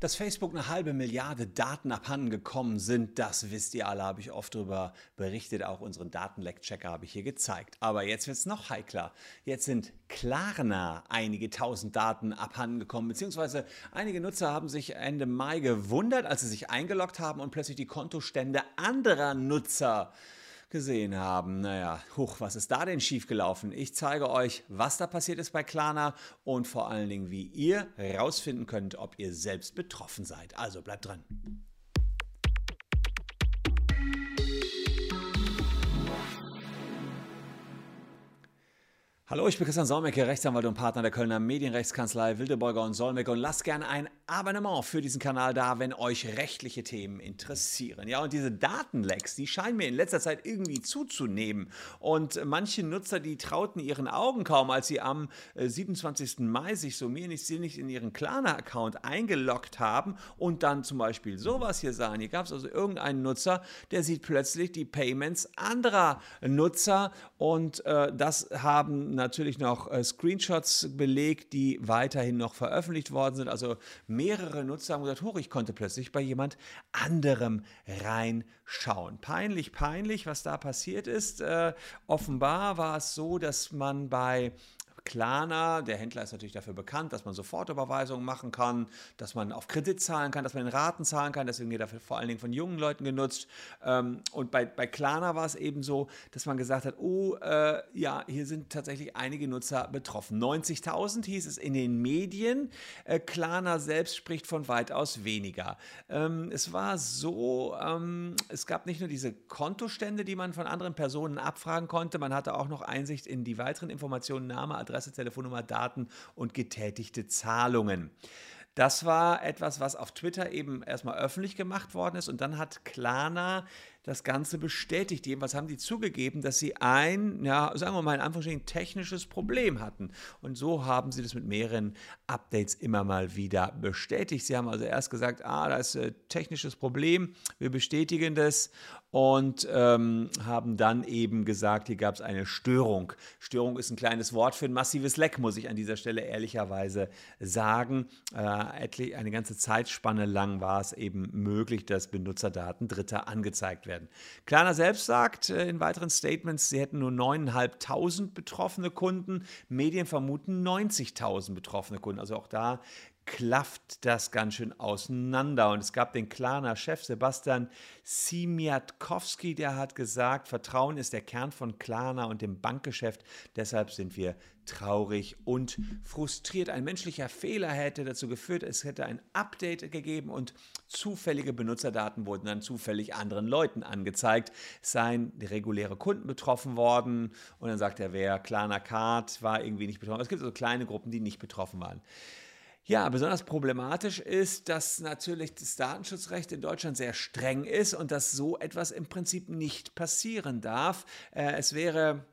Dass Facebook eine halbe Milliarde Daten abhanden gekommen sind, das wisst ihr alle, habe ich oft darüber berichtet. Auch unseren Datenleck-Checker habe ich hier gezeigt. Aber jetzt wird es noch heikler. Jetzt sind Klarna einige tausend Daten abhanden gekommen, beziehungsweise einige Nutzer haben sich Ende Mai gewundert, als sie sich eingeloggt haben und plötzlich die Kontostände anderer Nutzer gesehen haben. Naja, huch, was ist da denn schiefgelaufen? Ich zeige euch, was da passiert ist bei Klarna und vor allen Dingen, wie ihr herausfinden könnt, ob ihr selbst betroffen seid. Also bleibt dran. Hallo, ich bin Christian Solmecke, Rechtsanwalt und Partner der Kölner Medienrechtskanzlei Wildeborger und Solmecke und lasst gerne ein Abonnement für diesen Kanal da, wenn euch rechtliche Themen interessieren. Ja, und diese Datenlecks, die scheinen mir in letzter Zeit irgendwie zuzunehmen. Und manche Nutzer, die trauten ihren Augen kaum, als sie am 27. Äh, Mai sich so mir nicht sinnig in ihren Klarna-Account eingeloggt haben und dann zum Beispiel sowas hier sahen. Hier gab es also irgendeinen Nutzer, der sieht plötzlich die Payments anderer Nutzer und äh, das haben natürlich noch äh, Screenshots belegt, die weiterhin noch veröffentlicht worden sind. Also mehrere Nutzer haben gesagt, hoch, ich konnte plötzlich bei jemand anderem reinschauen. Peinlich, peinlich, was da passiert ist. Äh, offenbar war es so, dass man bei Klarna, der Händler ist natürlich dafür bekannt, dass man Sofortüberweisungen machen kann, dass man auf Kredit zahlen kann, dass man in Raten zahlen kann. Deswegen wird dafür vor allen Dingen von jungen Leuten genutzt. Ähm, und bei, bei Klarna war es eben so, dass man gesagt hat, oh äh, ja, hier sind tatsächlich einige Nutzer betroffen. 90.000 hieß es in den Medien. Äh, Klarna selbst spricht von weitaus weniger. Ähm, es war so, ähm, es gab nicht nur diese Kontostände, die man von anderen Personen abfragen konnte, man hatte auch noch Einsicht in die weiteren Informationen, Name, Adresse, Adresse, Telefonnummer, Daten und getätigte Zahlungen. Das war etwas, was auf Twitter eben erstmal öffentlich gemacht worden ist und dann hat Klarna das Ganze bestätigt. Jedenfalls haben die zugegeben, dass sie ein, ja, sagen wir mal in Anführungsstrichen, technisches Problem hatten. Und so haben sie das mit mehreren Updates immer mal wieder bestätigt. Sie haben also erst gesagt, ah, da ist ein technisches Problem, wir bestätigen das und ähm, haben dann eben gesagt, hier gab es eine Störung. Störung ist ein kleines Wort für ein massives Leck, muss ich an dieser Stelle ehrlicherweise sagen. Äh, eine ganze Zeitspanne lang war es eben möglich, dass Benutzerdaten Dritter angezeigt werden. Klarna selbst sagt äh, in weiteren Statements, sie hätten nur 9.500 betroffene Kunden. Medien vermuten 90.000 betroffene Kunden. Also auch da klafft das ganz schön auseinander. Und es gab den Klarna-Chef Sebastian Simiatkowski, der hat gesagt, Vertrauen ist der Kern von Klarna und dem Bankgeschäft. Deshalb sind wir traurig und frustriert. Ein menschlicher Fehler hätte dazu geführt, es hätte ein Update gegeben und zufällige Benutzerdaten wurden dann zufällig anderen Leuten angezeigt. Es seien reguläre Kunden betroffen worden und dann sagt er, wer Klarna Card war irgendwie nicht betroffen. Es gibt also kleine Gruppen, die nicht betroffen waren. Ja, besonders problematisch ist, dass natürlich das Datenschutzrecht in Deutschland sehr streng ist und dass so etwas im Prinzip nicht passieren darf. Äh, es wäre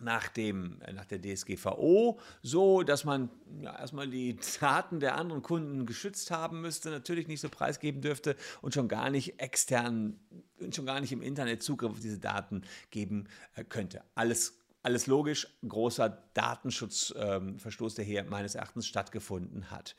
nach, dem, nach der DSGVO so, dass man ja, erstmal die Daten der anderen Kunden geschützt haben müsste, natürlich nicht so preisgeben dürfte und schon gar nicht extern, schon gar nicht im Internet Zugriff auf diese Daten geben äh, könnte. Alles alles logisch, großer Datenschutzverstoß, ähm, der hier meines Erachtens stattgefunden hat.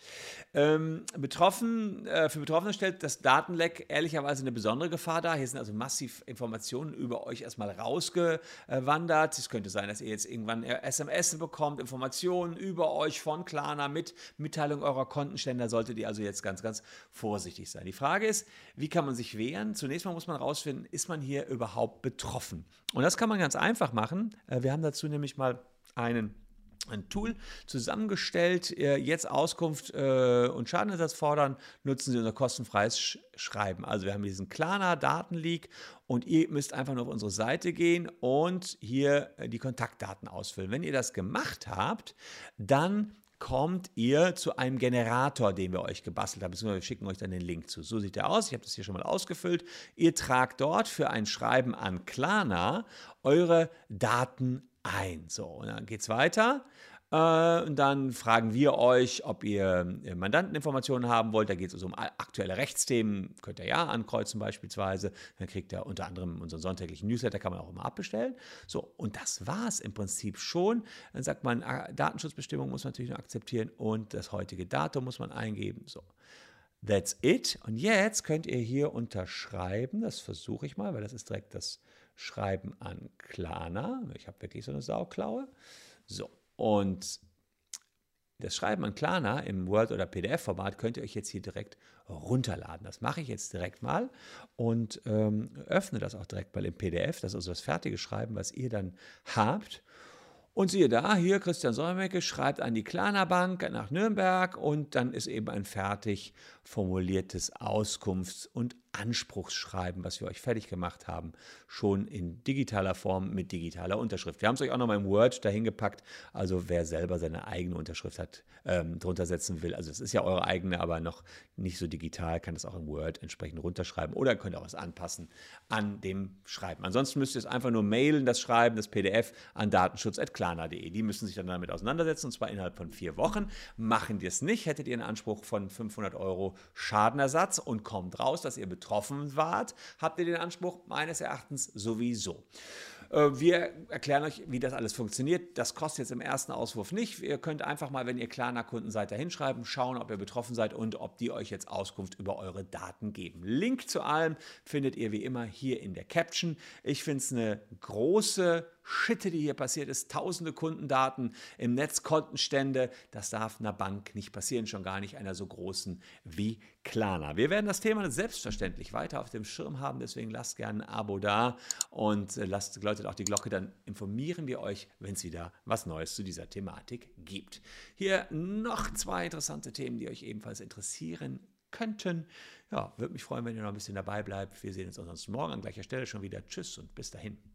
Ähm, betroffen, äh, für Betroffene stellt das Datenleck ehrlicherweise eine besondere Gefahr dar. Hier sind also massiv Informationen über euch erstmal rausgewandert. Es könnte sein, dass ihr jetzt irgendwann SMS bekommt, Informationen über euch von Klarna mit Mitteilung eurer Kontenstände. Da solltet ihr also jetzt ganz, ganz vorsichtig sein. Die Frage ist, wie kann man sich wehren? Zunächst mal muss man herausfinden, ist man hier überhaupt betroffen? Und das kann man ganz einfach machen. Äh, wir haben dazu nämlich mal einen ein Tool zusammengestellt. Jetzt Auskunft äh, und Schadenersatz fordern, nutzen Sie unser kostenfreies Schreiben. Also wir haben diesen Klarna Datenleak und ihr müsst einfach nur auf unsere Seite gehen und hier äh, die Kontaktdaten ausfüllen. Wenn ihr das gemacht habt, dann kommt ihr zu einem Generator, den wir euch gebastelt haben. Wir schicken euch dann den Link zu. So sieht der aus. Ich habe das hier schon mal ausgefüllt. Ihr tragt dort für ein Schreiben an Klarna eure Daten ein. So, und dann geht es weiter. Äh, und dann fragen wir euch, ob ihr Mandanteninformationen haben wollt. Da geht es also um aktuelle Rechtsthemen. Könnt ihr ja ankreuzen beispielsweise. Dann kriegt ihr unter anderem unseren sonntäglichen Newsletter, kann man auch immer abbestellen. So, und das war es im Prinzip schon. Dann sagt man, ah, Datenschutzbestimmungen muss man natürlich noch akzeptieren und das heutige Datum muss man eingeben. So. That's it. Und jetzt könnt ihr hier unterschreiben. Das versuche ich mal, weil das ist direkt das Schreiben an Klarna. Ich habe wirklich so eine Sauklaue. So, und das Schreiben an Klarna im Word- oder PDF-Format könnt ihr euch jetzt hier direkt runterladen. Das mache ich jetzt direkt mal und ähm, öffne das auch direkt mal im PDF. Das ist also das fertige Schreiben, was ihr dann habt. Und siehe da, hier Christian Solmecke schreibt an die Klarna Bank nach Nürnberg und dann ist eben ein fertig formuliertes Auskunfts- und Anspruchsschreiben, was wir euch fertig gemacht haben, schon in digitaler Form mit digitaler Unterschrift. Wir haben es euch auch nochmal im Word dahin gepackt. Also wer selber seine eigene Unterschrift hat, ähm, drunter setzen will. Also es ist ja eure eigene, aber noch nicht so digital, kann das auch im Word entsprechend runterschreiben oder könnt auch was anpassen an dem Schreiben. Ansonsten müsst ihr es einfach nur mailen, das Schreiben, das PDF an datenschutz.klana.de. Die müssen sich dann damit auseinandersetzen und zwar innerhalb von vier Wochen. Machen die es nicht, hättet ihr einen Anspruch von 500 Euro Schadenersatz und kommt raus, dass ihr betroffen wart, habt ihr den Anspruch meines Erachtens sowieso. Äh, wir erklären euch, wie das alles funktioniert. Das kostet jetzt im ersten Auswurf nicht. Ihr könnt einfach mal, wenn ihr Klarna-Kunden seid, da hinschreiben, schauen, ob ihr betroffen seid und ob die euch jetzt Auskunft über eure Daten geben. Link zu allem findet ihr wie immer hier in der Caption. Ich finde es eine große Schitte, die hier passiert ist. Tausende Kundendaten im Netz, Kontenstände. Das darf einer Bank nicht passieren, schon gar nicht einer so großen wie Klarna. Wir werden das Thema selbstverständlich weiter auf dem Schirm haben, deswegen lasst gerne ein Abo da und äh, lasst, läutet auch die Glocke, dann informieren wir euch, wenn es wieder was Neues zu dieser Thematik gibt. Hier noch zwei interessante Themen, die euch ebenfalls interessieren könnten. Ja, würde mich freuen, wenn ihr noch ein bisschen dabei bleibt. Wir sehen uns ansonsten morgen an gleicher Stelle schon wieder. Tschüss und bis dahin.